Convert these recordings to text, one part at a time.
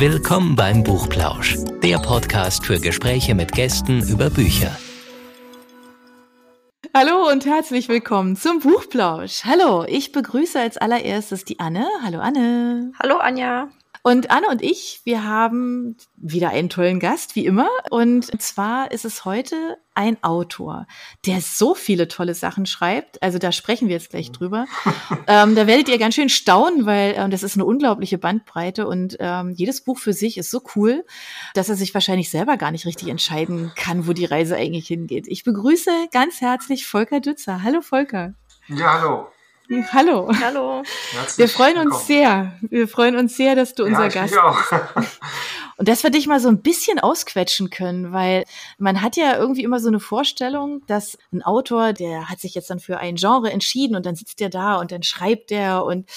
Willkommen beim Buchplausch, der Podcast für Gespräche mit Gästen über Bücher. Hallo und herzlich willkommen zum Buchplausch. Hallo, ich begrüße als allererstes die Anne. Hallo Anne. Hallo Anja. Und Anne und ich, wir haben wieder einen tollen Gast, wie immer. Und zwar ist es heute ein Autor, der so viele tolle Sachen schreibt. Also da sprechen wir jetzt gleich drüber. ähm, da werdet ihr ganz schön staunen, weil ähm, das ist eine unglaubliche Bandbreite und ähm, jedes Buch für sich ist so cool, dass er sich wahrscheinlich selber gar nicht richtig entscheiden kann, wo die Reise eigentlich hingeht. Ich begrüße ganz herzlich Volker Dützer. Hallo Volker. Ja, hallo. Hallo. Hallo. Herzlich wir freuen uns willkommen. sehr. Wir freuen uns sehr, dass du unser ja, Gast bist. Und dass wir dich mal so ein bisschen ausquetschen können, weil man hat ja irgendwie immer so eine Vorstellung, dass ein Autor, der hat sich jetzt dann für ein Genre entschieden und dann sitzt der da und dann schreibt der und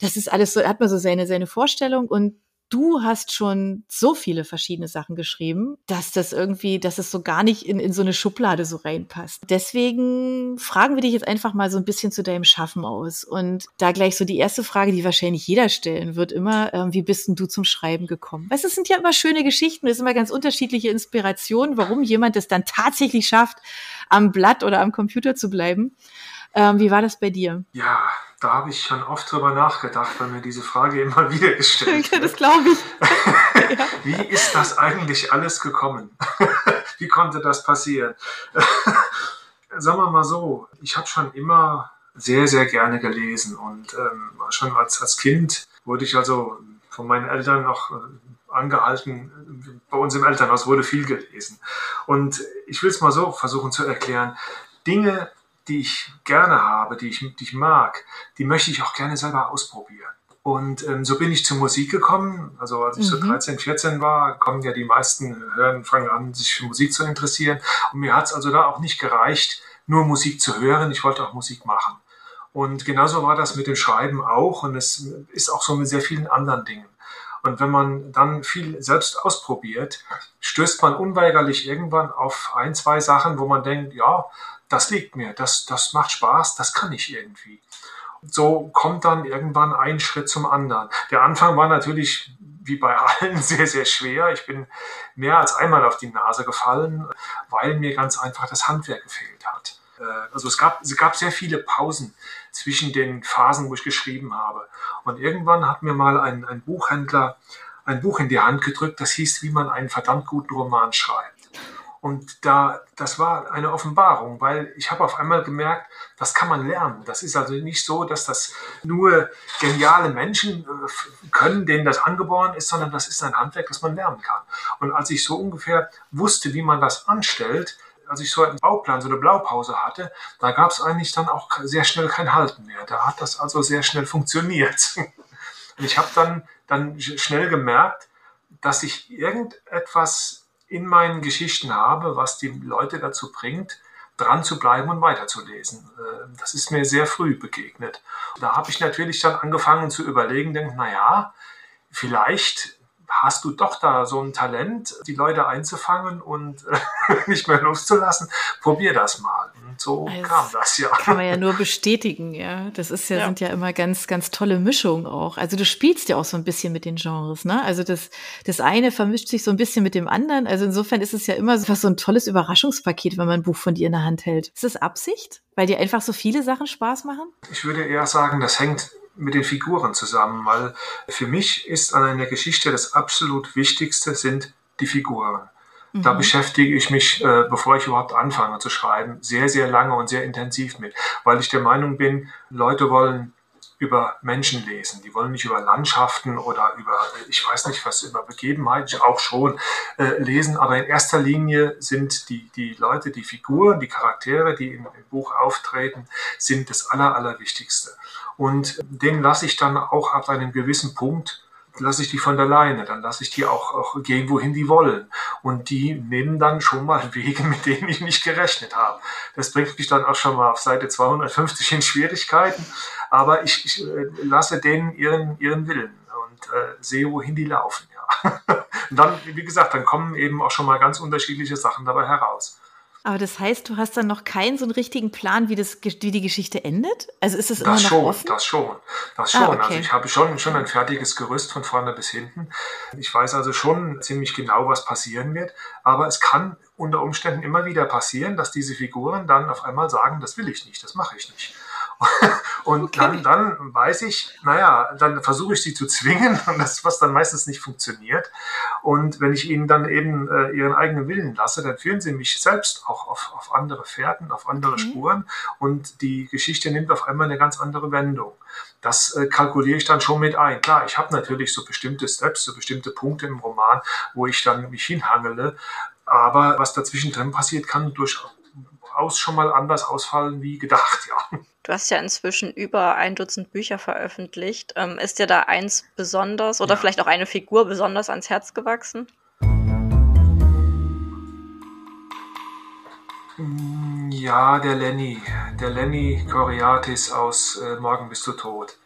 das ist alles so, hat man so seine, seine Vorstellung und du hast schon so viele verschiedene Sachen geschrieben, dass das irgendwie, dass es so gar nicht in, in so eine Schublade so reinpasst. Deswegen fragen wir dich jetzt einfach mal so ein bisschen zu deinem Schaffen aus. Und da gleich so die erste Frage, die wahrscheinlich jeder stellen wird, immer, äh, wie bist denn du zum Schreiben gekommen? Weißt, es sind ja immer schöne Geschichten, es sind immer ganz unterschiedliche Inspirationen, warum jemand es dann tatsächlich schafft, am Blatt oder am Computer zu bleiben. Ähm, wie war das bei dir? Ja, da habe ich schon oft drüber nachgedacht, weil mir diese Frage immer wieder gestellt wird. Das glaube ich. Wie ist das eigentlich alles gekommen? Wie konnte das passieren? Sagen wir mal so, ich habe schon immer sehr, sehr gerne gelesen und ähm, schon als, als Kind wurde ich also von meinen Eltern noch äh, angehalten, bei uns im Elternhaus wurde viel gelesen. Und ich will es mal so versuchen zu erklären. Dinge, die ich gerne habe, die ich, die ich mag, die möchte ich auch gerne selber ausprobieren. Und ähm, so bin ich zur Musik gekommen. Also als ich mhm. so 13, 14 war, kommen ja die meisten hören, fangen an, sich für Musik zu interessieren. Und mir hat es also da auch nicht gereicht, nur Musik zu hören. Ich wollte auch Musik machen. Und genauso war das mit dem Schreiben auch. Und es ist auch so mit sehr vielen anderen Dingen. Und wenn man dann viel selbst ausprobiert, stößt man unweigerlich irgendwann auf ein, zwei Sachen, wo man denkt, ja, das liegt mir, das, das macht Spaß, das kann ich irgendwie. So kommt dann irgendwann ein Schritt zum anderen. Der Anfang war natürlich wie bei allen sehr, sehr schwer. Ich bin mehr als einmal auf die Nase gefallen, weil mir ganz einfach das Handwerk gefehlt hat. Äh, also es gab, es gab sehr viele Pausen zwischen den Phasen, wo ich geschrieben habe. Und irgendwann hat mir mal ein, ein Buchhändler ein Buch in die Hand gedrückt, das hieß, wie man einen verdammt guten Roman schreibt. Und da, das war eine Offenbarung, weil ich habe auf einmal gemerkt, das kann man lernen. Das ist also nicht so, dass das nur geniale Menschen äh, können, denen das angeboren ist, sondern das ist ein Handwerk, das man lernen kann. Und als ich so ungefähr wusste, wie man das anstellt, als ich so einen Bauplan, so eine Blaupause hatte, da gab es eigentlich dann auch sehr schnell kein Halten mehr. Da hat das also sehr schnell funktioniert. Und ich habe dann, dann schnell gemerkt, dass ich irgendetwas in meinen Geschichten habe, was die Leute dazu bringt, dran zu bleiben und weiterzulesen. Äh, das ist mir sehr früh begegnet. Da habe ich natürlich dann angefangen zu überlegen, denke, naja, vielleicht hast du doch da so ein Talent, die Leute einzufangen und nicht mehr loszulassen. Probier das mal. Und so also kam das ja. Kann man ja nur bestätigen, ja. Das ist ja, ja, sind ja immer ganz, ganz tolle Mischungen auch. Also du spielst ja auch so ein bisschen mit den Genres, ne? Also das, das eine vermischt sich so ein bisschen mit dem anderen. Also insofern ist es ja immer so, so ein tolles Überraschungspaket, wenn man ein Buch von dir in der Hand hält. Ist das Absicht? Weil dir einfach so viele Sachen Spaß machen? Ich würde eher sagen, das hängt mit den Figuren zusammen, weil für mich ist an einer Geschichte das absolut Wichtigste sind die Figuren. Mhm. Da beschäftige ich mich, äh, bevor ich überhaupt anfange zu schreiben, sehr, sehr lange und sehr intensiv mit, weil ich der Meinung bin, Leute wollen über Menschen lesen. Die wollen nicht über Landschaften oder über, ich weiß nicht was, über Begebenheiten, auch schon äh, lesen, aber in erster Linie sind die, die Leute, die Figuren, die Charaktere, die im, im Buch auftreten, sind das Aller, Allerwichtigste. Und den lasse ich dann auch ab einem gewissen Punkt lasse ich die von der Leine, dann lasse ich die auch, auch gehen, wohin die wollen. Und die nehmen dann schon mal Wege, mit denen ich nicht gerechnet habe. Das bringt mich dann auch schon mal auf Seite 250 in Schwierigkeiten, aber ich, ich äh, lasse denen ihren, ihren Willen und äh, sehe, wohin die laufen. Ja. und dann, wie gesagt, dann kommen eben auch schon mal ganz unterschiedliche Sachen dabei heraus. Aber das heißt, du hast dann noch keinen so einen richtigen Plan, wie, das, wie die Geschichte endet? Also ist es immer noch schon, offen? Das schon, das schon. Ah, okay. Also ich habe schon, schon ein fertiges Gerüst von vorne bis hinten. Ich weiß also schon ziemlich genau, was passieren wird. Aber es kann unter Umständen immer wieder passieren, dass diese Figuren dann auf einmal sagen, das will ich nicht, das mache ich nicht. Und Okay. dann, dann weiß ich, naja, dann versuche ich sie zu zwingen, und das, was dann meistens nicht funktioniert. Und wenn ich ihnen dann eben äh, ihren eigenen Willen lasse, dann führen sie mich selbst auch auf, auf andere Fährten, auf andere Okay. Spuren und die Geschichte nimmt auf einmal eine ganz andere Wendung. Das äh, kalkuliere ich dann schon mit ein. Klar, ich habe natürlich so bestimmte Steps, so bestimmte Punkte im Roman, wo ich dann mich hinhangele. Aber was dazwischen drin passiert, kann durchaus schon mal anders ausfallen wie gedacht, ja. Du hast ja inzwischen über ein Dutzend Bücher veröffentlicht. Ähm, ist dir da eins besonders oder Ja. vielleicht auch eine Figur besonders ans Herz gewachsen? Mm, Ja, der Lenny, der Lenny Coriatis aus äh, Morgen bist du tot.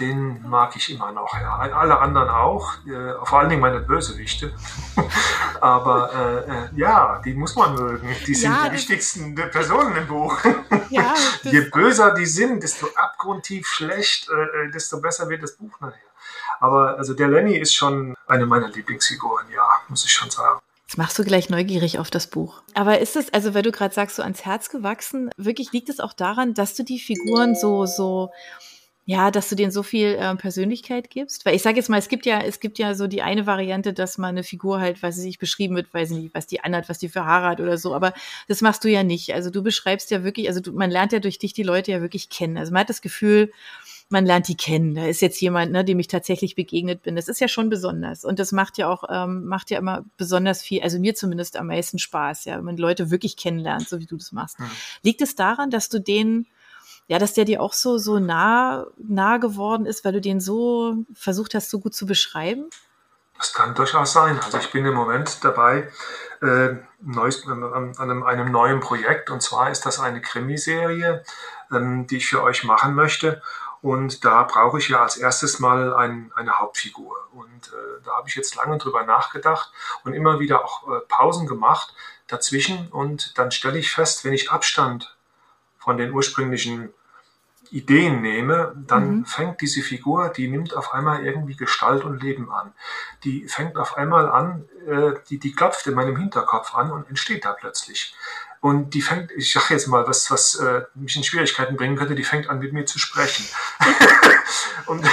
Den mag ich immer noch, ja. Alle anderen auch, äh, vor allen Dingen meine Bösewichte. Aber äh, äh, ja, die muss man mögen. Die sind Ja, die wichtigsten der im Buch. Ja, Je böser die sind, desto abgrundtief schlecht, äh, äh, desto besser wird das Buch nachher. Aber also der Lenny ist schon eine meiner Lieblingsfiguren, ja, muss ich schon sagen. Jetzt machst du gleich neugierig auf das Buch. Aber ist es, also weil du gerade sagst, so ans Herz gewachsen, wirklich liegt es auch daran, dass du die Figuren so, so, ja, dass du denen so viel ähm, Persönlichkeit gibst? Weil ich sage jetzt mal, es gibt ja, es gibt ja so die eine Variante, dass man eine Figur halt, weiß ich nicht, beschrieben wird, weiß ich nicht, was die anhat, was die für Haare hat oder so. Aber das machst du ja nicht. Also du beschreibst ja wirklich, also du, man lernt ja durch dich die Leute ja wirklich kennen. Also man hat das Gefühl, man lernt die kennen. Da ist jetzt jemand, ne, dem ich tatsächlich begegnet bin. Das ist ja schon besonders. Und das macht ja auch, ähm, macht ja immer besonders viel, also mir zumindest am meisten Spaß, ja, wenn man Leute wirklich kennenlernt, so wie du das machst. Mhm. Liegt es daran, dass du den, ja, dass der dir auch so, so nah, nah geworden ist, weil du den so versucht hast, so gut zu beschreiben? Das kann durchaus sein. Also ich bin im Moment dabei äh, neues, an, einem, einem neuen Projekt und zwar ist das eine Krimiserie, ähm, die ich für euch machen möchte. Und da brauche ich ja als erstes mal ein, eine Hauptfigur. Und äh, da habe ich jetzt lange drüber nachgedacht und immer wieder auch äh, Pausen gemacht dazwischen. Und dann stelle ich fest, wenn ich Abstand von den ursprünglichen Ideen nehme, dann Mhm. fängt diese Figur, die nimmt auf einmal irgendwie Gestalt und Leben an. Die fängt auf einmal an, äh, die, die klopft in meinem Hinterkopf an und entsteht da plötzlich. Und die fängt, ich sage jetzt mal, was, was äh, mich in Schwierigkeiten bringen könnte, die fängt an mit mir zu sprechen. und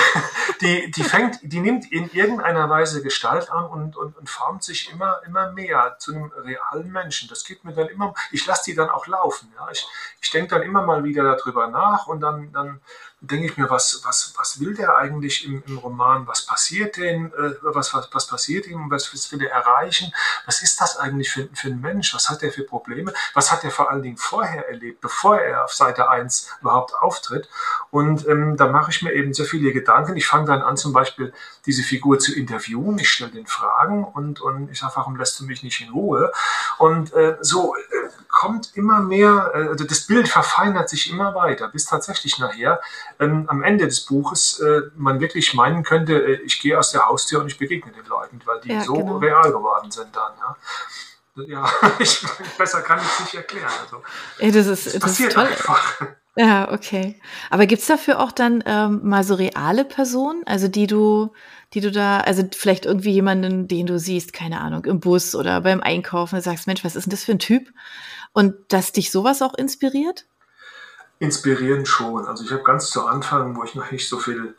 die, die fängt, die nimmt in irgendeiner Weise Gestalt an und, und, und formt sich immer, immer mehr zu einem realen Menschen. Das geht mir dann immer, ich lasse die dann auch laufen. Ja? Ich, ich denke dann immer mal wieder darüber nach und dann, dann denke ich mir, was, was, was will der eigentlich im, im Roman? Was passiert denn? Äh, was, was, was passiert ihm? Was, was will er erreichen? Was ist das eigentlich für, für ein Mensch? Was hat er für Probleme? Was hat er vor allen Dingen vorher erlebt, bevor er auf Seite 1 überhaupt auftritt? Und ähm, da mache ich mir eben sehr viele Gedanken. Ich fange dann an, zum Beispiel diese Figur zu interviewen. Ich stelle den Fragen und, und ich sage, warum lässt du mich nicht in Ruhe? Und äh, so äh, kommt immer mehr, äh, also das Bild verfeinert sich immer weiter, bis tatsächlich nachher ähm, am Ende des Buches äh, man wirklich meinen könnte, äh, ich gehe aus der Haustür und ich begegne den Leuten, weil die Ja, so genau. real geworden sind dann. Ja, ja ich, besser kann ich es nicht erklären. Also, Ey, das ist, das ist passiert toll. einfach. Ja, okay. Aber gibt's dafür auch dann ähm, mal so reale Personen, also die du, die du da, also vielleicht irgendwie jemanden, den du siehst, keine Ahnung, im Bus oder beim Einkaufen, und sagst, Mensch, was ist denn das für ein Typ? Und dass dich sowas auch inspiriert? Inspirieren schon. Also ich habe ganz zu Anfang, wo ich noch nicht so viel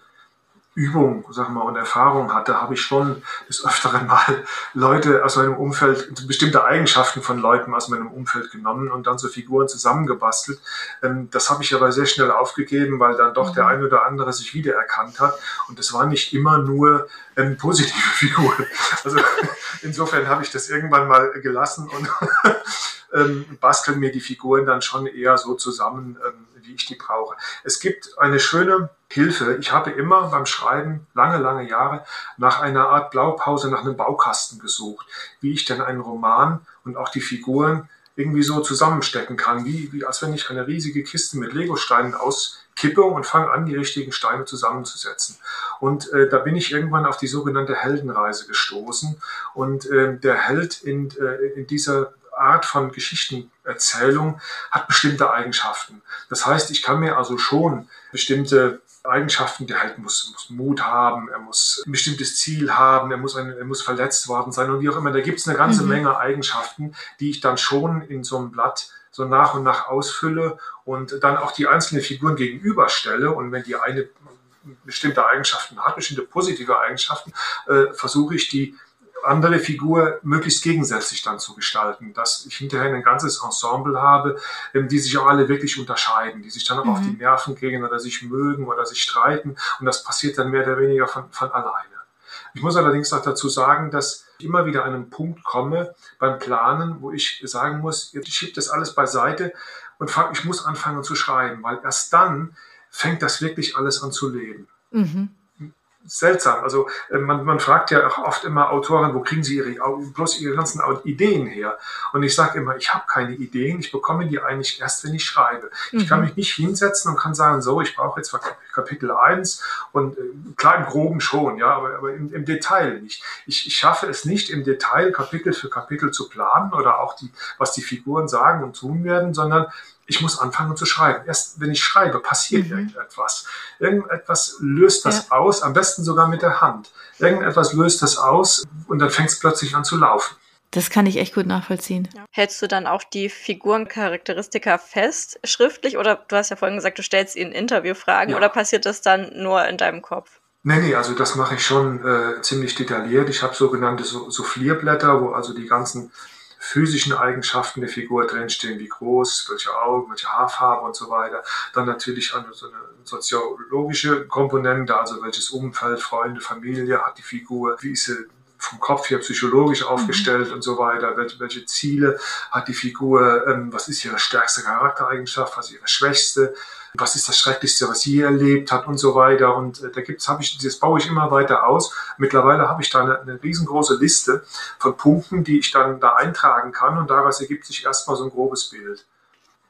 Übung, sag mal, und Erfahrung hatte, habe ich schon des Öfteren mal Leute aus meinem Umfeld, bestimmte Eigenschaften von Leuten aus meinem Umfeld genommen und dann so Figuren zusammengebastelt. Ähm, das habe ich aber sehr schnell aufgegeben, weil dann doch der ein oder andere sich wiedererkannt hat. Und es waren nicht immer nur ähm, positive Figuren. Also insofern habe ich das irgendwann mal gelassen und ähm, basteln mir die Figuren dann schon eher so zusammen, ähm, wie ich die brauche. Es gibt eine schöne Hilfe. Ich habe immer beim Schreiben lange, lange Jahre nach einer Art Blaupause, nach einem Baukasten gesucht, wie ich denn einen Roman und auch die Figuren irgendwie so zusammenstecken kann, wie, wie als wenn ich eine riesige Kiste mit Legosteinen auskippe und fange an, die richtigen Steine zusammenzusetzen. Und äh, da bin ich irgendwann auf die sogenannte Heldenreise gestoßen. Und äh, der Held in, äh, in dieser Art von Geschichtenerzählung hat bestimmte Eigenschaften. Das heißt, ich kann mir also schon bestimmte Eigenschaften, der halt muss, muss Mut haben, er muss ein bestimmtes Ziel haben, er muss, ein, er muss verletzt worden sein und wie auch immer. Da gibt es eine ganze mhm. Menge Eigenschaften, die ich dann schon in so einem Blatt so nach und nach ausfülle und dann auch die einzelnen Figuren gegenüberstelle. Und wenn die eine bestimmte Eigenschaften hat, bestimmte positive Eigenschaften, äh, versuche ich die andere Figur möglichst gegensätzlich dann zu gestalten, dass ich hinterher ein ganzes Ensemble habe, ähm, die sich auch alle wirklich unterscheiden, die sich dann auch mhm. auf die Nerven gehen oder sich mögen oder sich streiten und das passiert dann mehr oder weniger von, von alleine. Ich muss allerdings auch dazu sagen, dass ich immer wieder an einen Punkt komme beim Planen, wo ich sagen muss, ich schiebe das alles beiseite und ich muss anfangen zu schreiben, weil erst dann fängt das wirklich alles an zu leben. Mhm seltsam. Also äh, man, man fragt ja auch oft immer Autoren, wo kriegen sie ihre, bloß ihre ganzen Ideen her? Und ich sage immer, ich habe keine Ideen, ich bekomme die eigentlich erst, wenn ich schreibe. Mhm. Ich kann mhm. mich nicht hinsetzen und kann sagen, so, ich brauche jetzt Kapitel 1 und äh, klar im Groben schon, ja, aber, aber im, im Detail nicht. Ich, ich schaffe es nicht, im Detail Kapitel für Kapitel zu planen oder auch die, was die Figuren sagen und tun werden, sondern ich muss anfangen zu schreiben. Erst wenn ich schreibe, passiert mhm. irgendetwas. Irgendetwas löst das ja. aus, am besten sogar mit der Hand. Irgendetwas löst das aus und dann fängt es plötzlich an zu laufen. Das kann ich echt gut nachvollziehen. Ja. Hältst du dann auch die Figurencharakteristika fest, schriftlich? Oder du hast ja vorhin gesagt, du stellst ihnen Interviewfragen ja. oder passiert das dann nur in deinem Kopf? Nee, nee, also das mache ich schon äh, ziemlich detailliert. Ich habe sogenannte Soufflierblätter, wo also die ganzen physischen Eigenschaften der Figur drinstehen, wie groß, welche Augen, welche Haarfarbe und so weiter. Dann natürlich so eine soziologische Komponente, also welches Umfeld, Freunde, Familie hat die Figur, wie ist sie vom Kopf her psychologisch aufgestellt mhm. und so weiter, welche, welche, Ziele hat die Figur, ähm, was ist ihre stärkste Charaktereigenschaft, was ist ihre schwächste, was ist das Schrecklichste, was sie erlebt hat und so weiter. Und äh, da gibt's, habe ich, das baue ich immer weiter aus. Mittlerweile habe ich da eine, eine riesengroße Liste von Punkten, die ich dann da eintragen kann und daraus ergibt sich erstmal so ein grobes Bild.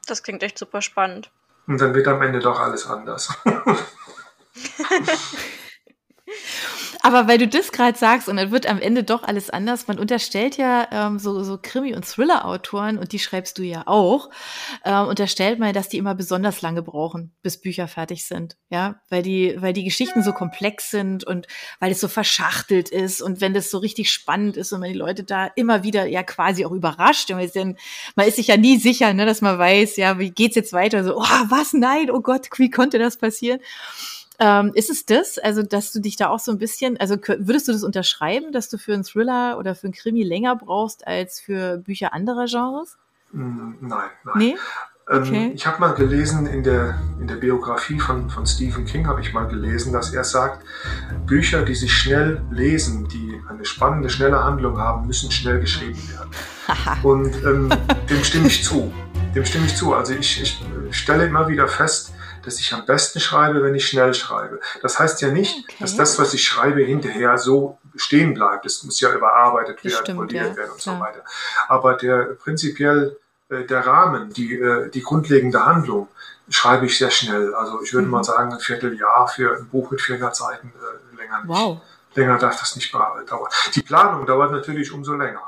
Das klingt echt super spannend. Und dann wird am Ende doch alles anders. Aber weil du das gerade sagst und dann wird am Ende doch alles anders, man unterstellt ja ähm, so, so Krimi- und Thriller-Autoren, und die schreibst du ja auch, ähm, unterstellt man, dass die immer besonders lange brauchen, bis Bücher fertig sind. Ja, weil die, weil die Geschichten so komplex sind und weil es so verschachtelt ist und wenn das so richtig spannend ist und wenn die Leute da immer wieder ja quasi auch überrascht, man ist, denn, man ist sich ja nie sicher, ne, dass man weiß, ja, wie geht's jetzt weiter? So, oh, was? Nein, oh Gott, wie konnte das passieren? Ähm, ist es das, also dass du dich da auch so ein bisschen, also würdest du das unterschreiben, dass du für einen Thriller oder für einen Krimi länger brauchst als für Bücher anderer Genres? Mm, nein, nein. Nee? Ähm, okay. ich habe mal gelesen in der, in der Biografie von, von Stephen King, habe ich mal gelesen, dass er sagt, Bücher, die sich schnell lesen, die eine spannende, schnelle Handlung haben, müssen schnell geschrieben werden. Und ähm, dem stimme ich zu. Dem stimme ich zu. Also ich, ich stelle immer wieder fest, dass ich am besten schreibe, wenn ich schnell schreibe. Das heißt ja nicht, okay. dass das, was ich schreibe, hinterher so stehen bleibt. Es muss ja überarbeitet werden, stimmt, poliert ja, werden und klar. so weiter. Aber der prinzipiell äh, der Rahmen, die, äh, die grundlegende Handlung, schreibe ich sehr schnell. Also ich würde mhm. mal sagen, ein Vierteljahr für ein Buch mit 400 Seiten äh, länger nicht. Wow. Länger darf das nicht dauern. Die Planung dauert natürlich umso länger.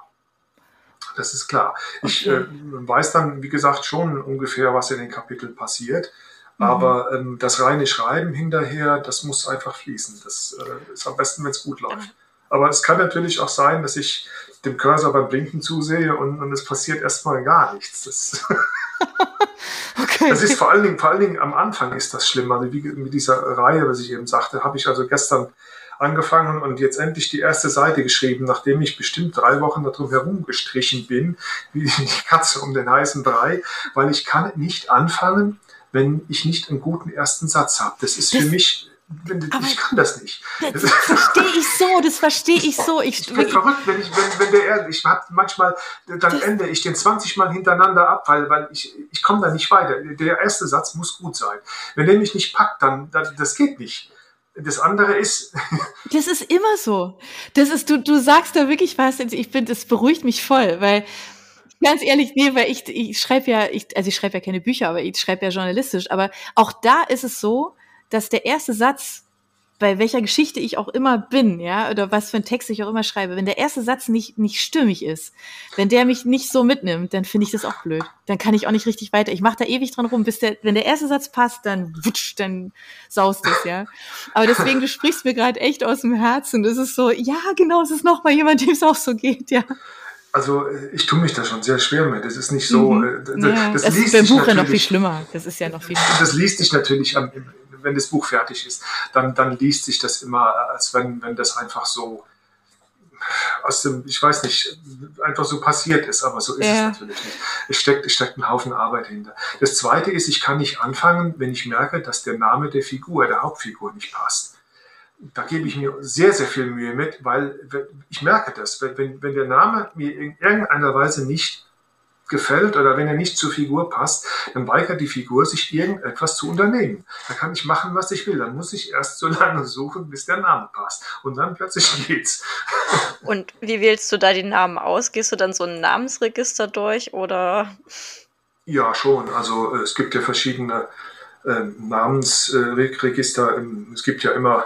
Das ist klar. Okay. Ich äh, weiß dann, wie gesagt, schon ungefähr, was in den Kapiteln passiert. Mhm. Aber ähm, das reine Schreiben hinterher, das muss einfach fließen. Das äh, ist am besten, wenn es gut läuft. Aber es kann natürlich auch sein, dass ich dem Cursor beim Blinken zusehe und, und es passiert erstmal gar nichts. Das, okay. das ist vor allen, Dingen, vor allen Dingen am Anfang ist das schlimm. Also wie mit dieser Reihe, was ich eben sagte, habe ich also gestern angefangen und jetzt endlich die erste Seite geschrieben, nachdem ich bestimmt drei Wochen darum herumgestrichen bin, wie die Katze um den heißen Brei, weil ich kann nicht anfangen, wenn ich nicht einen guten ersten Satz habe. Das ist das, für mich, ich kann das nicht. Das, verstehe ich so, das verstehe ich so. Ich, ich bin verrückt, wenn ich, wenn, wenn der, ich habe manchmal, dann ende ich den 20 Mal hintereinander ab, weil, weil ich, ich komme da nicht weiter. Der erste Satz muss gut sein. Wenn der mich nicht packt, dann, dann das geht nicht. Das andere ist. das ist immer so. Das ist, du, du sagst da wirklich was, ich finde, das beruhigt mich voll, weil Ganz ehrlich, nee, weil ich, ich schreibe ja, ich, also ich schreibe ja keine Bücher, aber ich schreibe ja journalistisch. Aber auch da ist es so, dass der erste Satz bei welcher Geschichte ich auch immer bin, ja, oder was für einen Text ich auch immer schreibe, wenn der erste Satz nicht, nicht stimmig ist, wenn der mich nicht so mitnimmt, dann finde ich das auch blöd. Dann kann ich auch nicht richtig weiter. Ich mache da ewig dran rum, bis der, wenn der erste Satz passt, dann wutsch, dann saust es, ja. Aber deswegen, du sprichst mir gerade echt aus dem Herzen. Das ist so, ja, genau, es ist noch mal jemand, dem es auch so geht, ja. Also ich tue mich da schon sehr schwer mit. Das ist nicht so. Mhm. Äh, das, das ist beim Buch ja noch viel schlimmer. Das ist ja noch viel schlimmer. Das liest sich natürlich wenn das Buch fertig ist, dann, dann liest sich das immer, als wenn, wenn das einfach so aus dem, ich weiß nicht, einfach so passiert ist, aber so ist ja. es natürlich nicht. Es steckt, es steckt ein Haufen Arbeit hinter. Das zweite ist, ich kann nicht anfangen, wenn ich merke, dass der Name der Figur, der Hauptfigur nicht passt. Da gebe ich mir sehr, sehr viel Mühe mit, weil ich merke das, wenn, wenn der Name mir in irgendeiner Weise nicht gefällt oder wenn er nicht zur Figur passt, dann weigert die Figur sich irgendetwas zu unternehmen. Da kann ich machen, was ich will. Dann muss ich erst so lange suchen, bis der Name passt. Und dann plötzlich geht's. Und wie wählst du da die Namen aus? Gehst du dann so ein Namensregister durch oder? Ja, schon. Also äh, es gibt ja verschiedene äh, Namensregister. Ähm, es gibt ja immer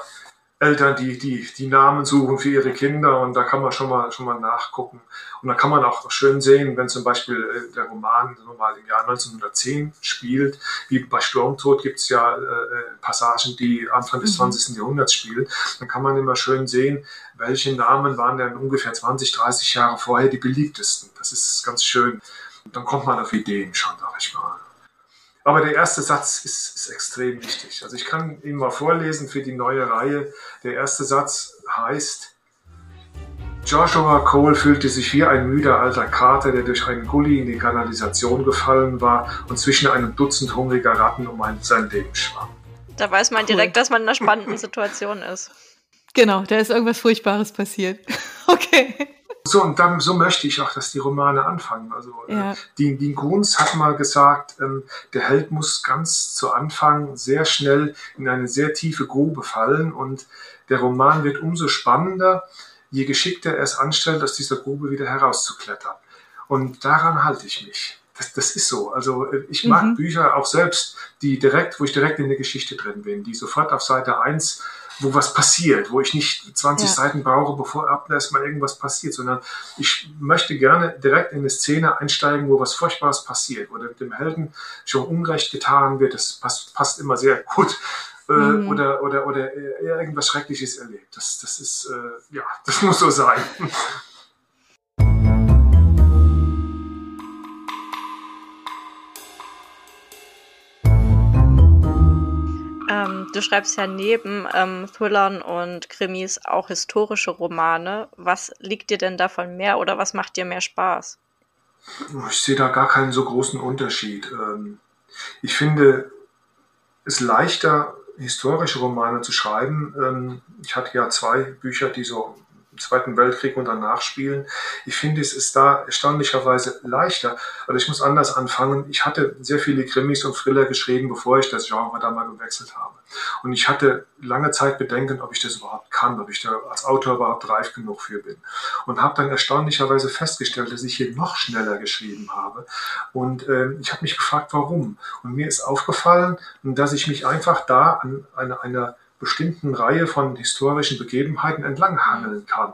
Eltern, die, die, die Namen suchen für ihre Kinder und da kann man schon mal, schon mal nachgucken. Und da kann man auch schön sehen, wenn zum Beispiel äh, der Roman mal im Jahr 1910 spielt, wie bei Sturmtod gibt es ja äh, äh, Passagen, die Anfang des 20. Mhm. Jahrhunderts spielen, dann kann man immer schön sehen, welche Namen waren denn ungefähr 20, 30 Jahre vorher die beliebtesten. Das ist ganz schön. Und dann kommt man auf Ideen schon, sag ich mal. Aber der erste Satz ist, ist extrem wichtig. Also ich kann ihn mal vorlesen für die neue Reihe. Der erste Satz heißt, Joshua Cole fühlte sich wie ein müder alter Kater, der durch einen Gully in die Kanalisation gefallen war und zwischen einem Dutzend hungriger Ratten um ein, sein Leben schwamm. Da weiß man direkt, dass man in einer spannenden Situation ist. Genau, da ist irgendwas Furchtbares passiert. okay. So, und dann, so möchte ich auch, dass die Romane anfangen. Also, äh, ja. äh, Dean, Dean Kuhns hat mal gesagt, ähm, der Held muss ganz zu Anfang sehr schnell in eine sehr tiefe Grube fallen und der Roman wird umso spannender, je geschickter er es anstellt, aus dieser Grube wieder herauszuklettern. Und daran halte ich mich. Das, das ist so. Also äh, ich mag mhm. Bücher auch selbst, die direkt, wo ich direkt in der Geschichte drin bin, die sofort auf Seite 1 wo was passiert, wo ich nicht 20 ja. Seiten brauche, bevor ab erstmal irgendwas passiert, sondern ich möchte gerne direkt in eine Szene einsteigen, wo was Furchtbares passiert oder dem Helden schon Unrecht getan wird. Das passt, passt immer sehr gut. Äh, mhm. Oder, oder, oder er irgendwas Schreckliches erlebt. Das, das ist, äh, ja, das muss so sein. Du schreibst ja neben ähm, Thrillern und Krimis auch historische Romane. Was liegt dir denn davon mehr oder was macht dir mehr Spaß? Ich sehe da gar keinen so großen Unterschied. Ähm, ich finde es leichter, historische Romane zu schreiben. Ähm, ich hatte ja zwei Bücher, die so Zweiten Weltkrieg und danach spielen. Ich finde, es ist da erstaunlicherweise leichter. Also ich muss anders anfangen. Ich hatte sehr viele Krimis und Thriller geschrieben, bevor ich das Genre da mal gewechselt habe. Und ich hatte lange Zeit Bedenken, ob ich das überhaupt kann, ob ich da als Autor überhaupt reif genug für bin. Und habe dann erstaunlicherweise festgestellt, dass ich hier noch schneller geschrieben habe. Und äh, ich habe mich gefragt, warum. Und mir ist aufgefallen, dass ich mich einfach da an einer, einer bestimmten Reihe von historischen Begebenheiten entlanghangeln kann,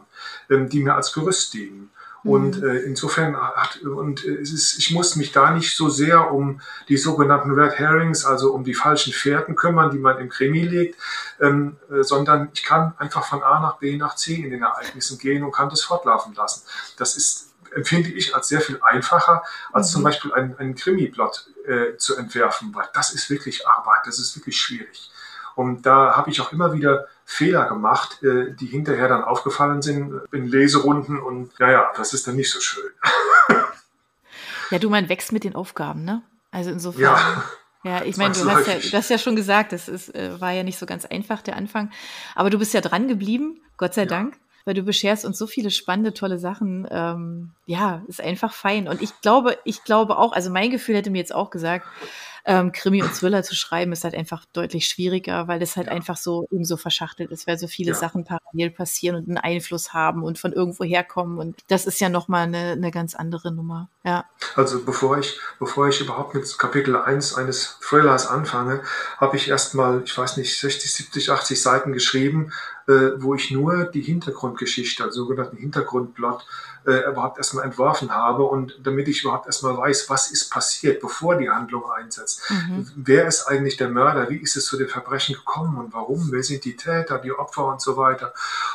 ähm, die mir als Gerüst dienen. Und mhm. äh, insofern hat, und äh, es ist, ich muss mich da nicht so sehr um die sogenannten Red Herrings, also um die falschen Fährten kümmern, die man im Krimi legt, ähm, äh, sondern ich kann einfach von A nach B nach C in den Ereignissen gehen und kann das fortlaufen lassen. Das ist, empfinde ich als sehr viel einfacher, als mhm. zum Beispiel einen, einen Krimi-Plot äh, zu entwerfen, weil das ist wirklich Arbeit, das ist wirklich schwierig. Und da habe ich auch immer wieder Fehler gemacht, äh, die hinterher dann aufgefallen sind in Leserunden. Und naja, das ist dann nicht so schön. ja, du, man wächst mit den Aufgaben, ne? Also insofern. Ja. Ja, ich meine, du hast ja, du hast ja schon gesagt, das ist, äh, war ja nicht so ganz einfach, der Anfang. Aber du bist ja dran geblieben, Gott sei ja. Dank, weil du bescherst uns so viele spannende, tolle Sachen. Ähm, ja, ist einfach fein. Und ich glaube, ich glaube auch, also mein Gefühl hätte mir jetzt auch gesagt, Ähm, Krimi und Thriller zu schreiben ist halt einfach deutlich schwieriger, weil es halt ja. einfach so eben so verschachtelt ist, weil so viele ja. Sachen parallel passieren und einen Einfluss haben und von irgendwo herkommen. Und das ist ja nochmal eine, eine ganz andere Nummer. Ja. Also bevor ich, bevor ich überhaupt mit Kapitel 1 eines Thrillers anfange, habe ich erstmal, ich weiß nicht, 60, 70, 80 Seiten geschrieben, wo ich nur die Hintergrundgeschichte, also sogenannten Hintergrundplot, äh, überhaupt erstmal entworfen habe und damit ich überhaupt erstmal weiß, was ist passiert, bevor die Handlung einsetzt. Mhm. Wer ist eigentlich der Mörder? Wie ist es zu den Verbrechen gekommen und warum? Wer sind die Täter, die Opfer und so weiter?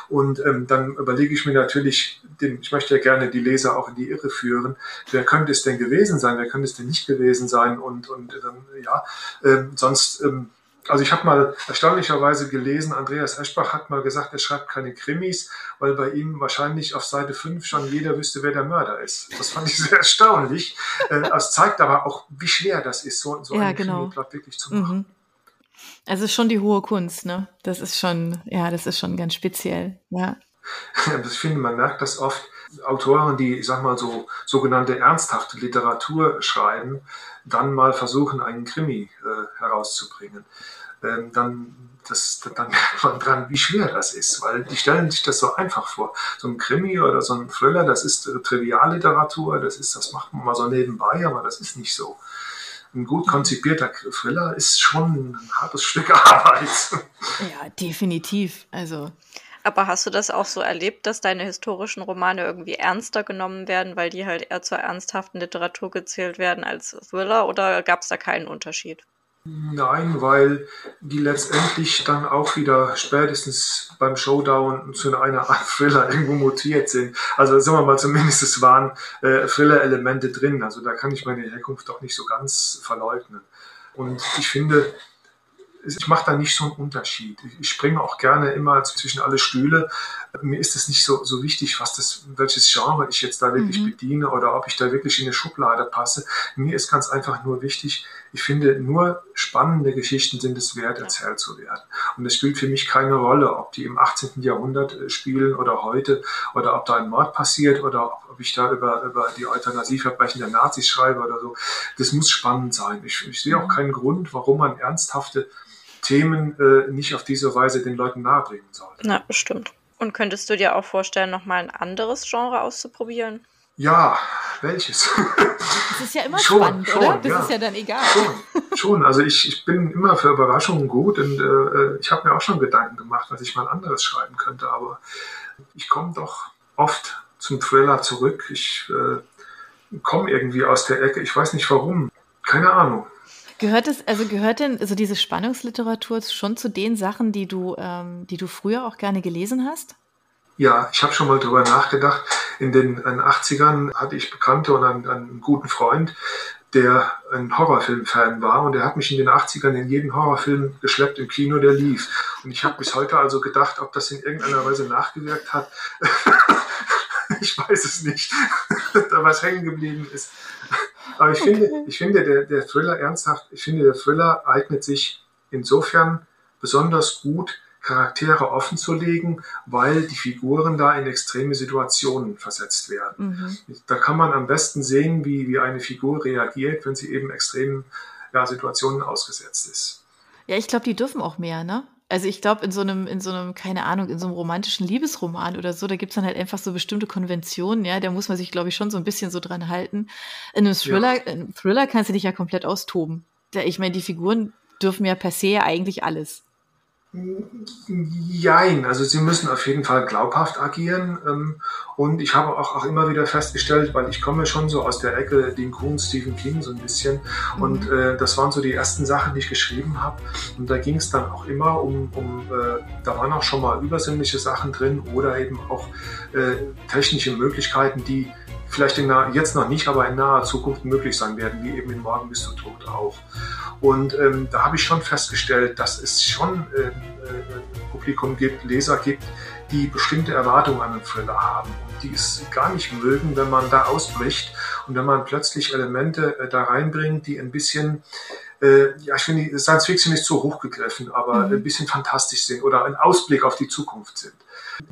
Und ähm, dann überlege ich mir natürlich, den, ich möchte ja gerne die Leser auch in die Irre führen. Wer könnte es denn gewesen sein? Wer könnte es denn nicht gewesen sein? Und, und dann, ja, ähm, sonst, ähm, also ich habe mal erstaunlicherweise gelesen, Andreas Eschbach hat mal gesagt, er schreibt keine Krimis, weil bei ihm wahrscheinlich auf Seite 5 schon jeder wüsste, wer der Mörder ist. Das fand ich sehr erstaunlich. Äh, es zeigt aber auch, wie schwer das ist, so, so ja, einen genau. Krimi wirklich zu machen. Mhm. Also es ist schon die hohe Kunst, ne? Das ist schon, ja, das ist schon ganz speziell, ja. Ich finde, man merkt das oft, Autoren, die, ich sag mal, so sogenannte ernsthafte Literatur schreiben, dann mal versuchen, einen Krimi äh, herauszubringen. Ähm, dann, das, dann merkt man dran, wie schwer das ist, weil die stellen sich das so einfach vor. So ein Krimi oder so ein Thriller, das ist äh, Trivialliteratur, das ist, das macht man mal so nebenbei, aber das ist nicht so. Ein gut konzipierter Thriller ist schon ein hartes Stück Arbeit. Ja, definitiv. Also aber hast du das auch so erlebt, dass deine historischen Romane irgendwie ernster genommen werden, weil die halt eher zur ernsthaften Literatur gezählt werden als Thriller oder gab es da keinen Unterschied? Nein, weil die letztendlich dann auch wieder spätestens beim Showdown zu einer Art Thriller irgendwo mutiert sind. Also sagen wir mal, zumindest es waren äh, Thriller-Elemente drin. Also da kann ich meine Herkunft doch nicht so ganz verleugnen. Und ich finde, ich mache da nicht so einen Unterschied. Ich springe auch gerne immer zwischen alle Stühle. Mir ist es nicht so, so wichtig, was das, welches Genre ich jetzt da wirklich mhm. bediene oder ob ich da wirklich in eine Schublade passe. Mir ist ganz einfach nur wichtig, ich finde, nur spannende Geschichten sind es wert, erzählt zu werden. Und es spielt für mich keine Rolle, ob die im 18. Jahrhundert äh, spielen oder heute oder ob da ein Mord passiert oder ob ich da über, über die Euthanasieverbrechen der Nazis schreibe oder so. Das muss spannend sein. Ich, ich sehe auch mhm. keinen Grund, warum man ernsthafte Themen äh, nicht auf diese Weise den Leuten nahebringen soll. Na, bestimmt. Und könntest du dir auch vorstellen, nochmal ein anderes Genre auszuprobieren? Ja, welches? Das ist ja immer schon, spannend, schon, oder? Das ja. ist ja dann egal. Schon, schon. also ich, ich bin immer für Überraschungen gut und äh, ich habe mir auch schon Gedanken gemacht, was ich mal anderes schreiben könnte, aber ich komme doch oft zum Thriller zurück. Ich äh, komme irgendwie aus der Ecke, ich weiß nicht warum. Keine Ahnung. Gehört es, also gehört denn also diese Spannungsliteratur schon zu den Sachen, die du, ähm, die du früher auch gerne gelesen hast? Ja, ich habe schon mal drüber nachgedacht. In den, in den 80ern hatte ich Bekannte und einen, einen guten Freund, der ein Horrorfilm-Fan war und der hat mich in den 80ern in jeden Horrorfilm geschleppt im Kino, der lief. Und ich habe bis heute also gedacht, ob das in irgendeiner Weise nachgewirkt hat. ich weiß es nicht, da was hängen geblieben ist. Aber ich okay. finde, ich finde der, der Thriller ernsthaft, ich finde der Thriller eignet sich insofern besonders gut, Charaktere offen zu legen, weil die Figuren da in extreme Situationen versetzt werden. Mhm. Da kann man am besten sehen, wie, wie eine Figur reagiert, wenn sie eben extremen ja, Situationen ausgesetzt ist. Ja, ich glaube, die dürfen auch mehr, ne? Also ich glaube, in so einem, in so einem, keine Ahnung, in so einem romantischen Liebesroman oder so, da gibt es dann halt einfach so bestimmte Konventionen, ja, da muss man sich, glaube ich, schon so ein bisschen so dran halten. In einem Thriller, ja. in einem Thriller kannst du dich ja komplett austoben. Ich meine, die Figuren dürfen ja per se ja eigentlich alles. Jein, also sie müssen auf jeden Fall glaubhaft agieren. Ähm, und ich habe auch, auch immer wieder festgestellt, weil ich komme schon so aus der Ecke Dean Kuhn, Stephen King so ein bisschen. Mhm. Und äh, das waren so die ersten Sachen, die ich geschrieben habe. Und da ging es dann auch immer um, um äh, da waren auch schon mal übersinnliche Sachen drin oder eben auch äh, technische Möglichkeiten, die vielleicht in naher, jetzt noch nicht, aber in naher Zukunft möglich sein werden, wie eben in Morgen bist du tot auch. Und ähm, da habe ich schon festgestellt, dass es schon äh, äh, Publikum gibt, Leser gibt, die bestimmte Erwartungen an einen Thriller haben und die es gar nicht mögen, wenn man da ausbricht und wenn man plötzlich Elemente äh, da reinbringt, die ein bisschen äh, ja, ich finde, Science Fiction ist zu hoch gegriffen, aber mhm. ein bisschen fantastisch sind oder ein Ausblick auf die Zukunft sind.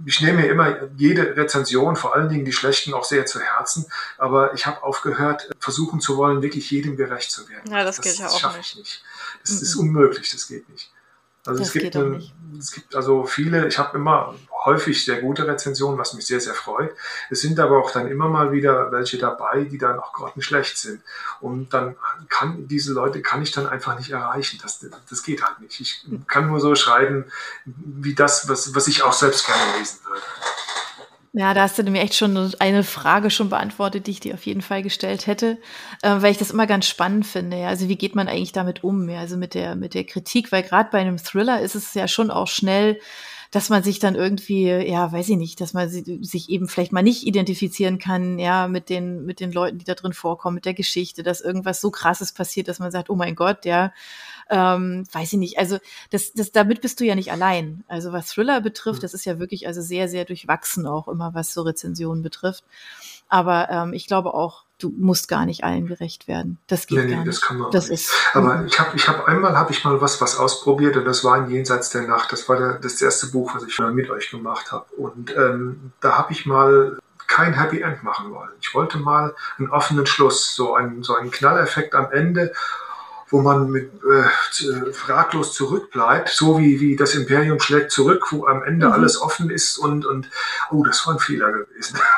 Ich nehme mir immer jede Rezension, vor allen Dingen die schlechten, auch sehr zu Herzen. Aber ich habe aufgehört, versuchen zu wollen, wirklich jedem gerecht zu werden. Ja, das, das geht ja auch nicht. nicht. Das mhm. ist unmöglich, das geht nicht. Also es gibt, ein, es gibt also viele, ich habe immer häufig sehr gute Rezensionen, was mich sehr, sehr freut. Es sind aber auch dann immer mal wieder welche dabei, die dann auch grottenschlecht sind. Und dann kann diese Leute kann ich dann einfach nicht erreichen. Das, das geht halt nicht. Ich kann nur so schreiben, wie das, was, was ich auch selbst gerne lesen würde. Ja, da hast du mir echt schon eine Frage schon beantwortet, die ich dir auf jeden Fall gestellt hätte, äh, weil ich das immer ganz spannend finde. Ja. Also wie geht man eigentlich damit um? Ja? Also mit der mit der Kritik, weil gerade bei einem Thriller ist es ja schon auch schnell, dass man sich dann irgendwie, ja, weiß ich nicht, dass man sich eben vielleicht mal nicht identifizieren kann, ja, mit den mit den Leuten, die da drin vorkommen, mit der Geschichte, dass irgendwas so Krasses passiert, dass man sagt, oh mein Gott, ja, ähm, weiß ich nicht. Also das, das, damit bist du ja nicht allein. Also was Thriller betrifft, mhm. das ist ja wirklich also sehr, sehr durchwachsen auch immer, was so Rezensionen betrifft. Aber ähm, ich glaube auch, du musst gar nicht allen gerecht werden. Das geht nee, nee, gar nicht. Das kann man das nicht. ist. Aber mhm. ich habe, ich habe einmal habe ich mal was, was ausprobiert und das war in Jenseits der Nacht. Das war der, das erste Buch, was ich mit euch gemacht habe. Und ähm, da habe ich mal kein Happy End machen wollen. Ich wollte mal einen offenen Schluss, so einen, so einen Knalleffekt am Ende wo man mit äh, fraglos zurückbleibt, so wie, wie das Imperium schlägt zurück, wo am Ende mhm. alles offen ist und, und oh, das war ein Fehler gewesen.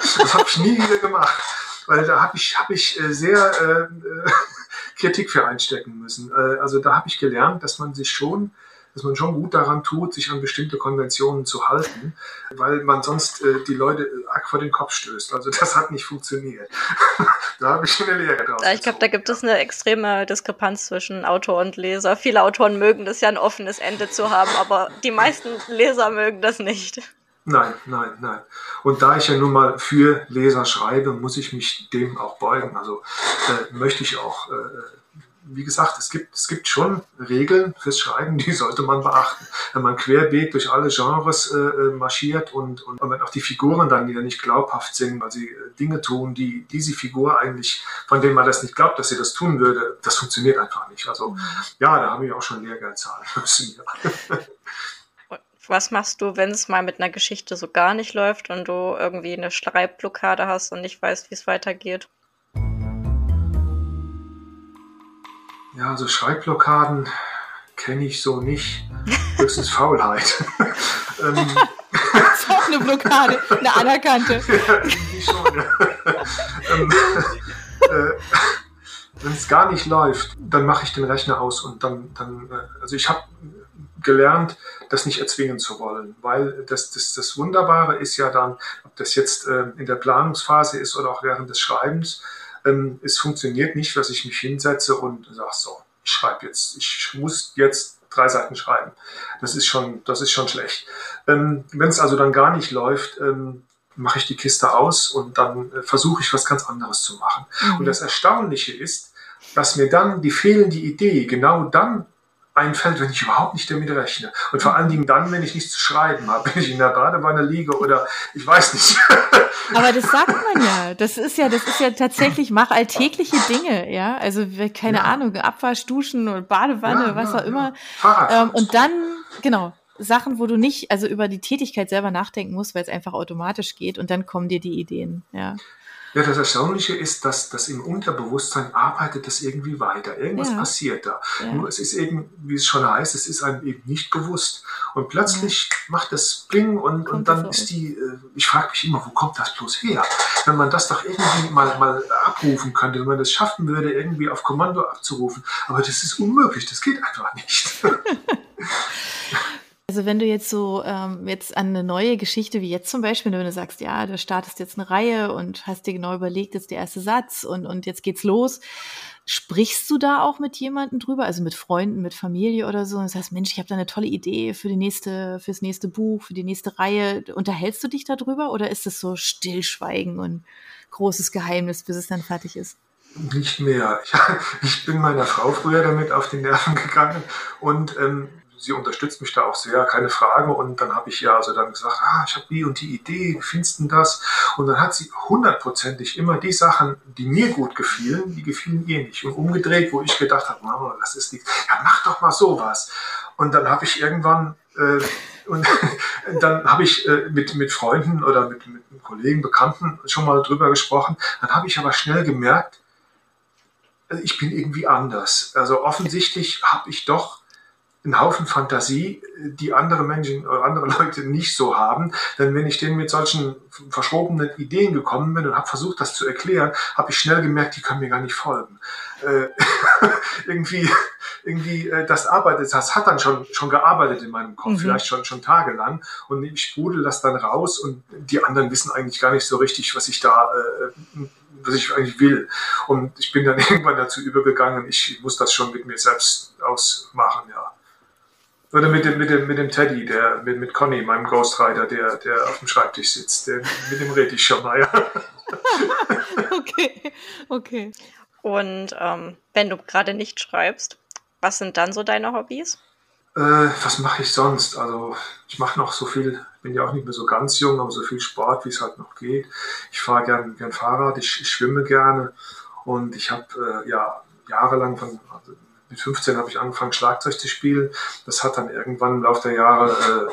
das habe ich nie wieder gemacht, weil da habe ich, hab ich äh, sehr äh, Kritik für einstecken müssen. Äh, also da habe ich gelernt, dass man sich schon dass man schon gut daran tut, sich an bestimmte Konventionen zu halten, weil man sonst äh, die Leute äh, arg vor den Kopf stößt. Also das hat nicht funktioniert. da habe ich eine Lehre draus. Ja, ich glaube, da gibt es eine extreme Diskrepanz zwischen Autor und Leser. Viele Autoren mögen das ja ein offenes Ende zu haben, aber die meisten Leser mögen das nicht. Nein, nein, nein. Und da ich ja nun mal für Leser schreibe, muss ich mich dem auch beugen. Also äh, möchte ich auch äh, wie gesagt, es gibt, es gibt schon Regeln fürs Schreiben, die sollte man beachten. Wenn man querbeet durch alle Genres äh, äh marschiert und, und wenn auch die Figuren dann wieder nicht glaubhaft sind, weil sie äh, Dinge tun, die diese Figur eigentlich, von denen man das nicht glaubt, dass sie das tun würde, das funktioniert einfach nicht. Also mhm. ja, da habe ich auch schon Lehrgeld zahlen müssen. Ja. Was machst du, wenn es mal mit einer Geschichte so gar nicht läuft und du irgendwie eine Schreibblockade hast und nicht weißt, wie es weitergeht? Ja, also Schreibblockaden kenne ich so nicht. Höchstens Faulheit. ähm, das ist auch eine Blockade, eine anerkannte. ja, die schon, ja. ähm, äh, Wenn es gar nicht läuft, dann mache ich den Rechner aus und dann, dann äh, also ich habe gelernt, das nicht erzwingen zu wollen, weil das, das, das Wunderbare ist ja dann, ob das jetzt äh, in der Planungsphase ist oder auch während des Schreibens, ähm, es funktioniert nicht, dass ich mich hinsetze und sage, so, ich schreibe jetzt, ich muss jetzt drei Seiten schreiben. Das ist schon, das ist schon schlecht. Ähm, Wenn es also dann gar nicht läuft, ähm, mache ich die Kiste aus und dann äh, versuche ich was ganz anderes zu machen. Mhm. Und das Erstaunliche ist, dass mir dann die fehlende Idee genau dann einfällt, wenn ich überhaupt nicht damit rechne. Und vor allen Dingen dann, wenn ich nichts zu schreiben habe, wenn ich in der Badewanne liege oder ich weiß nicht. Aber das sagt man ja. Das ist ja, das ist ja tatsächlich, mach alltägliche Dinge, ja. Also, keine ja. Ahnung, Abwasch, Duschen oder Badewanne, ja, was ja, auch immer. Ähm, und dann, genau, Sachen, wo du nicht, also über die Tätigkeit selber nachdenken musst, weil es einfach automatisch geht und dann kommen dir die Ideen, ja. Ja, das Erstaunliche ist, dass das im Unterbewusstsein arbeitet das irgendwie weiter. Irgendwas ja. passiert da. Ja. Nur es ist eben, wie es schon heißt, es ist einem eben nicht bewusst. Und plötzlich ja. macht das Bling und, und dann ist die, äh, ich frage mich immer, wo kommt das bloß her? Wenn man das doch irgendwie mal, mal abrufen könnte, wenn man das schaffen würde, irgendwie auf Kommando abzurufen. Aber das ist unmöglich, das geht einfach nicht. Also wenn du jetzt so ähm, jetzt an eine neue Geschichte wie jetzt zum Beispiel, wenn du sagst, ja, du startest jetzt eine Reihe und hast dir genau überlegt, jetzt der erste Satz und, und jetzt geht's los, sprichst du da auch mit jemandem drüber, also mit Freunden, mit Familie oder so? Und heißt, Mensch, ich habe da eine tolle Idee für die nächste, fürs nächste Buch, für die nächste Reihe. Unterhältst du dich darüber oder ist es so Stillschweigen und großes Geheimnis, bis es dann fertig ist? Nicht mehr. Ich bin meiner Frau früher damit auf die Nerven gegangen und ähm, sie unterstützt mich da auch sehr, keine Frage. Und dann habe ich ja also dann gesagt, ah, ich habe die und die Idee, wie findest du das? Und dann hat sie hundertprozentig immer die Sachen, die mir gut gefielen, die gefielen ihr nicht. Und umgedreht, wo ich gedacht habe, Mama, das ist nichts. Ja, mach doch mal sowas. Und dann habe ich irgendwann äh, Und dann habe ich äh, mit, mit Freunden oder mit, mit Kollegen, Bekannten schon mal drüber gesprochen. Dann habe ich aber schnell gemerkt, äh, ich bin irgendwie anders. Also offensichtlich habe ich doch einen Haufen Fantasie, die andere Menschen oder andere Leute nicht so haben. Denn wenn ich denen mit solchen verschrobenen Ideen gekommen bin und habe versucht, das zu erklären, habe ich schnell gemerkt, die können mir gar nicht folgen. Äh, irgendwie, irgendwie, äh, das arbeitet, das hat dann schon, schon gearbeitet in meinem Kopf, mhm. vielleicht schon, schon tagelang. Und ich sprudel das dann raus und die anderen wissen eigentlich gar nicht so richtig, was ich da, äh, was ich eigentlich will. Und ich bin dann irgendwann dazu übergegangen, ich muss das schon mit mir selbst ausmachen, ja. Oder mit dem, mit dem, mit dem Teddy, der, mit, mit Conny, meinem Ghostwriter, der, der auf dem Schreibtisch sitzt. Der, mit dem rede ich schon mal, ja. okay, okay. Und ähm, wenn du gerade nicht schreibst, was sind dann so deine Hobbys? Äh, was mache ich sonst? Also ich mache noch so viel, bin ja auch nicht mehr so ganz jung, aber so viel Sport, wie es halt noch geht. Ich fahre gern, gern Fahrrad, ich, ich schwimme gerne und ich habe äh, ja jahrelang von also mit 15 habe ich angefangen, Schlagzeug zu spielen. Das hat dann irgendwann im Laufe der Jahre, äh,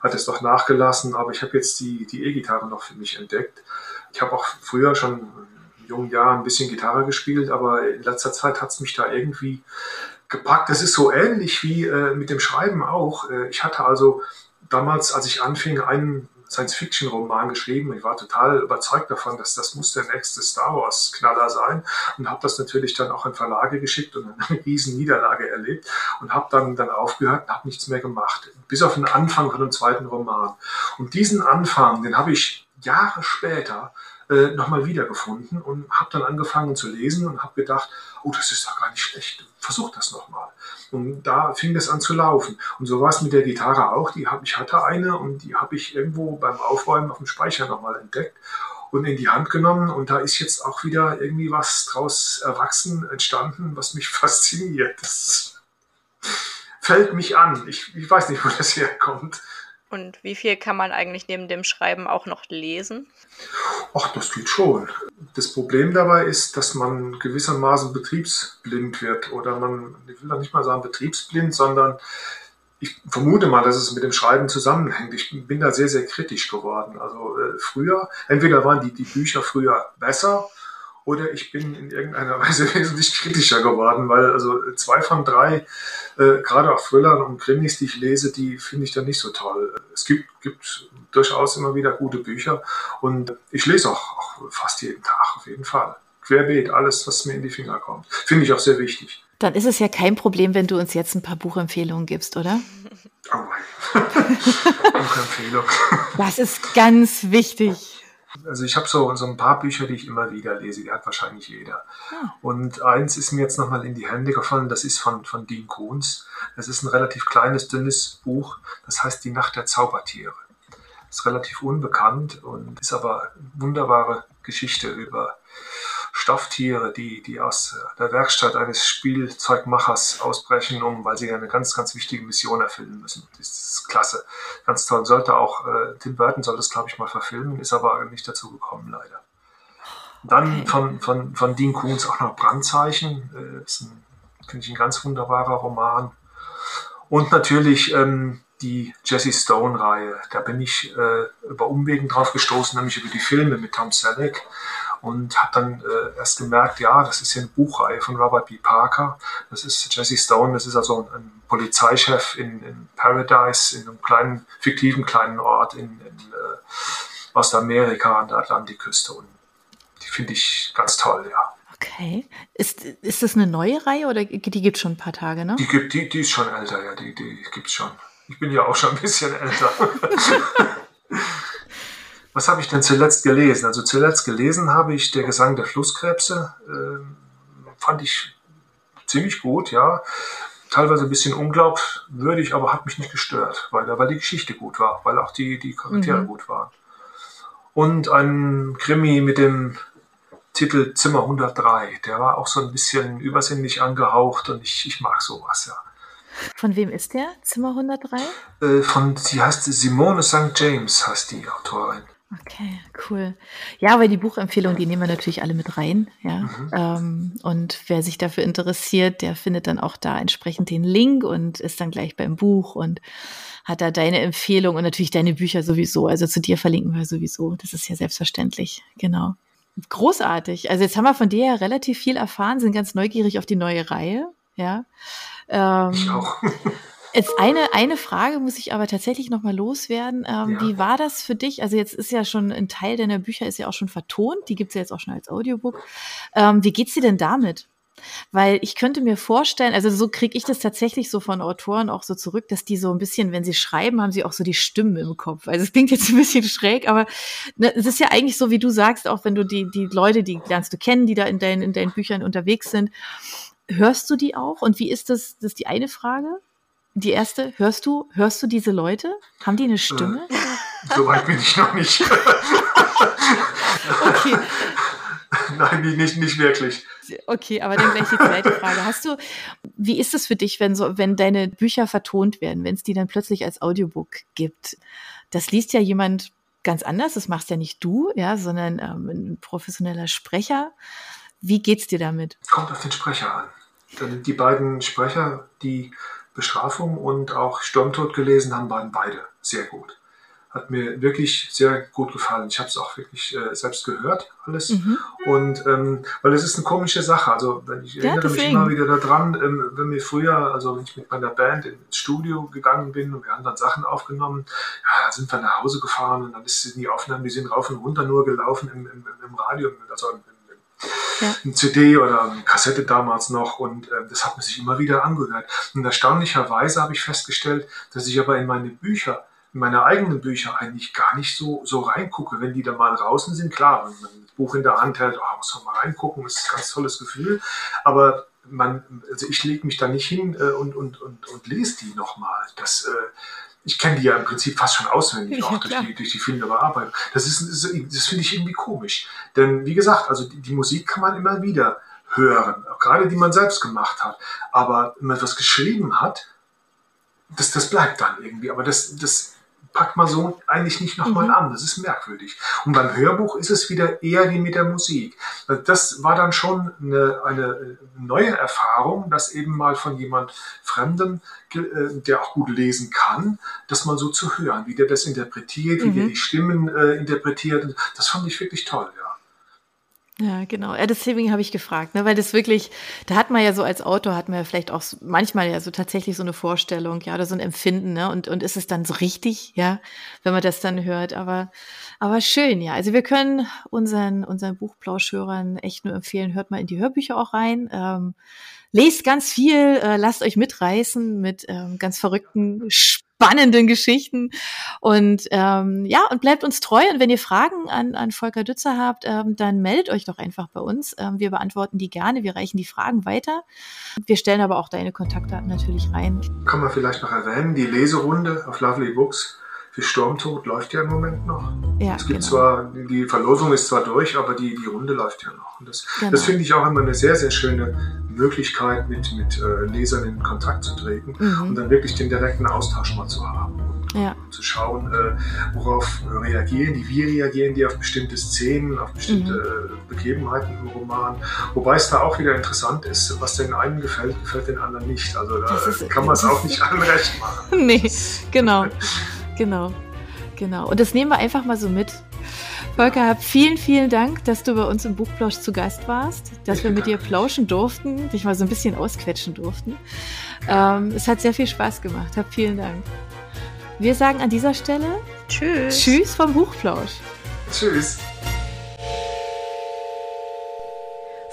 hat es doch nachgelassen, aber ich habe jetzt die E-Gitarre noch für mich entdeckt. Ich habe auch früher schon in jungen Jahren ein bisschen Gitarre gespielt, aber in letzter Zeit hat es mich da irgendwie gepackt. Das ist so ähnlich wie äh, mit dem Schreiben auch. Äh, ich hatte also damals, als ich anfing, einen Science-Fiction-Roman geschrieben. Ich war total überzeugt davon, dass das muss der nächste Star Wars-Knaller sein und habe das natürlich dann auch in Verlage geschickt und eine riesen Niederlage erlebt und habe dann, dann aufgehört und habe nichts mehr gemacht, bis auf den Anfang von dem zweiten Roman. Und diesen Anfang, den habe ich Jahre später äh, nochmal wiedergefunden und habe dann angefangen zu lesen und habe gedacht, oh, das ist doch gar nicht schlecht, versuch das nochmal. Und da fing das an zu laufen. Und so war es mit der Gitarre auch. Die hab, ich hatte eine und die habe ich irgendwo beim Aufräumen auf dem Speicher nochmal entdeckt und in die Hand genommen. Und da ist jetzt auch wieder irgendwie was draus erwachsen, entstanden, was mich fasziniert. Das fällt mich an. Ich, ich weiß nicht, wo das herkommt. Und wie viel kann man eigentlich neben dem Schreiben auch noch lesen? Ach, das geht schon. Das Problem dabei ist, dass man gewissermaßen betriebsblind wird. Oder man, ich will da nicht mal sagen betriebsblind, sondern ich vermute mal, dass es mit dem Schreiben zusammenhängt. Ich bin da sehr, sehr kritisch geworden. Also äh, früher, entweder waren die, die Bücher früher besser oder ich bin in irgendeiner Weise wesentlich kritischer geworden, weil also zwei von drei, äh, gerade auch Thrillern und Krimis, die ich lese, die finde ich dann nicht so toll. Es gibt, gibt durchaus immer wieder gute Bücher und ich lese auch, auch fast jeden Tag auf jeden Fall. Querbeet, alles, was mir in die Finger kommt. Finde ich auch sehr wichtig. Dann ist es ja kein Problem, wenn du uns jetzt ein paar Buchempfehlungen gibst, oder? Oh mein. Buchempfehlung. Das ist ganz wichtig. Also ich habe so, so ein paar Bücher, die ich immer wieder lese, die hat wahrscheinlich jeder. Ja. Und eins ist mir jetzt nochmal in die Hände gefallen, das ist von, von Dean Koons. Das ist ein relativ kleines, dünnes Buch, das heißt Die Nacht der Zaubertiere. Ist relativ unbekannt und ist aber eine wunderbare Geschichte über Stofftiere, die, die aus der Werkstatt eines Spielzeugmachers ausbrechen, um, weil sie eine ganz, ganz wichtige Mission erfüllen müssen. Das ist klasse. Ganz toll. Sollte auch, äh, Tim Burton soll das, glaube ich, mal verfilmen, ist aber nicht dazu gekommen, leider. Dann von, von, von Dean Koons auch noch Brandzeichen. Äh, ist ein, finde ich, ein ganz wunderbarer Roman. Und natürlich ähm, die Jesse Stone-Reihe. Da bin ich äh, über Umwegen drauf gestoßen, nämlich über die Filme mit Tom Selleck und habe dann äh, erst gemerkt, ja, das ist hier eine Buchreihe von Robert B. Parker. Das ist Jesse Stone, das ist also ein, ein Polizeichef in, in, Paradise, in einem kleinen, fiktiven kleinen Ort in, in äh, Ostamerika an der Atlantikküste. Und die finde ich ganz toll, ja. Okay. Ist, ist das eine neue Reihe oder die gibt es schon ein paar Tage, ne? Die, gibt, die, die ist schon älter, ja, die, die gibt es schon. Ich bin ja auch schon ein bisschen älter. Was habe ich denn zuletzt gelesen? Also zuletzt gelesen habe ich Der Gesang der Flusskrebse. Äh, fand ich ziemlich gut, ja. Teilweise ein bisschen unglaubwürdig, aber hat mich nicht gestört, weil, weil die Geschichte gut war, weil auch die, die Charaktere mhm. gut waren. Und ein Krimi mit dem Titel Zimmer 103, der war auch so ein bisschen übersinnlich angehaucht und ich, ich mag sowas, ja. Von wem ist der, Zimmer 103? Äh, von, sie heißt Simone St. James, heißt die Autorin. Okay, cool. Ja, weil die Buchempfehlung, die nehmen wir natürlich alle mit rein. Ja. Mhm. Ähm, und wer sich dafür interessiert, der findet dann auch da entsprechend den Link und ist dann gleich beim Buch und hat da deine Empfehlung und natürlich deine Bücher sowieso. Also zu dir verlinken wir sowieso. Das ist ja selbstverständlich. Genau. Großartig. Also jetzt haben wir von dir ja relativ viel erfahren, sind ganz neugierig auf die neue Reihe. Ja. Ähm, ich auch. Jetzt eine, eine Frage muss ich aber tatsächlich nochmal loswerden. Ähm, ja. Wie war das für dich? Also jetzt ist ja schon ein Teil deiner Bücher ist ja auch schon vertont, die gibt's ja jetzt auch schon als Audiobook. Ähm, wie geht's dir denn damit? Weil ich könnte mir vorstellen, also so kriege ich das tatsächlich so von Autoren auch so zurück, dass die so ein bisschen, wenn sie schreiben, haben sie auch so die Stimmen im Kopf. Also es klingt jetzt ein bisschen schräg, aber ne, es ist ja eigentlich so, wie du sagst, auch wenn du die, die Leute, die lernst du kennen, die da in deinen, in deinen Büchern unterwegs sind, hörst du die auch? Und wie ist das? Das ist die eine Frage. Die erste, hörst du, hörst du diese Leute? Haben die eine Stimme? Äh, so weit bin ich noch nicht. okay. Nein, nicht, nicht wirklich. Okay, aber dann gleich die zweite Frage. Hast du, wie ist es für dich, wenn so, wenn deine Bücher vertont werden, wenn es die dann plötzlich als Audiobook gibt? Das liest ja jemand ganz anders, das machst ja nicht du, ja, sondern ähm, ein professioneller Sprecher. Wie geht's dir damit? Kommt auf den Sprecher an. Die beiden Sprecher, die Bestrafung und auch Sturmtod gelesen haben, waren beide sehr gut. Hat mir wirklich sehr gut gefallen. Ich habe es auch wirklich äh, selbst gehört, alles. Mhm. Und ähm, weil es ist eine komische Sache. Also ich ja, erinnere deswegen. mich immer wieder daran, ähm, wenn wir früher, also wenn ich mit meiner Band ins Studio gegangen bin und wir haben dann Sachen aufgenommen, ja, sind wir nach Hause gefahren und dann ist die Aufnahmen, die sind rauf und runter nur gelaufen im, im, im Radio, also im, ja. ein CD oder eine Kassette damals noch und äh, das hat man sich immer wieder angehört. Und erstaunlicherweise habe ich festgestellt, dass ich aber in meine Bücher, in meine eigenen Bücher eigentlich gar nicht so, so reingucke, wenn die da mal draußen sind. Klar, wenn man das Buch in der Hand hält, oh, muss man mal reingucken, das ist ein ganz tolles Gefühl. Aber man, also ich lege mich da nicht hin äh, und, und, und, und lese die nochmal. Das, äh, ich kenne die ja im Prinzip fast schon auswendig, ja, auch durch die, durch die viele Bearbeitung. Das ist, das finde ich irgendwie komisch. Denn wie gesagt, also die, die, Musik kann man immer wieder hören, auch gerade die man selbst gemacht hat. Aber wenn man etwas geschrieben hat, das, das bleibt dann irgendwie. Aber das, das packt man so eigentlich nicht nochmal mhm. an. Das ist merkwürdig. Und beim Hörbuch ist es wieder eher wie mit der Musik. Das war dann schon eine, eine neue Erfahrung, dass eben mal von jemand Fremdem, äh, der auch gut lesen kann, das mal so zu hören, wie der das interpretiert, wie mhm. der die Stimmen äh, interpretiert. Das fand ich wirklich toll, ja. Genau. Ja, deswegen habe ich gefragt, ne, weil das wirklich, da hat man ja so als Autor, hat man ja vielleicht auch manchmal ja so tatsächlich so eine Vorstellung, ja, oder so ein Empfinden, ne, und, und ist es dann so richtig, ja, wenn man das dann hört, aber, aber schön, ja. Also wir können unseren, unseren Buchplauschhörern echt nur empfehlen, hört mal in die Hörbücher auch rein, ähm, lest ganz viel, äh, lasst euch mitreißen mit ähm, ganz verrückten spannenden Geschichten. Und ähm, ja, und bleibt uns treu. Und wenn ihr Fragen an, an Volker Dützer habt, ähm, dann meldet euch doch einfach bei uns. Ähm, wir beantworten die gerne. Wir reichen die Fragen weiter. Wir stellen aber auch deine Kontaktdaten natürlich rein. Kann man vielleicht noch erwähnen, die Leserunde auf Lovely Books für Sturmtod läuft ja im Moment noch. Ja, es gibt genau. zwar, die Verlosung ist zwar durch, aber die, die Runde läuft ja noch. Und das, genau. das finde ich auch immer eine sehr, sehr schöne Möglichkeit, mit, mit äh, Lesern in Kontakt zu treten mhm. und dann wirklich den direkten Austausch mal zu haben. Ja. zu schauen, äh, worauf reagieren die, wie reagieren die auf bestimmte Szenen, auf bestimmte mhm. Begebenheiten im Roman. Wobei es da auch wieder interessant ist, was den einen gefällt, gefällt den anderen nicht. Also da ist, kann man es auch nicht allen recht machen. nee, genau. Genau, genau. Und das nehmen wir einfach mal so mit. Volker, vielen, vielen Dank, dass du bei uns im Buchplausch zu Gast warst, dass wir mit dir plauschen durften, dich mal so ein bisschen ausquetschen durften. Ähm, es hat sehr viel Spaß gemacht. Hab vielen Dank. Wir sagen an dieser Stelle Tschüss. Tschüss vom Buchplausch. Tschüss.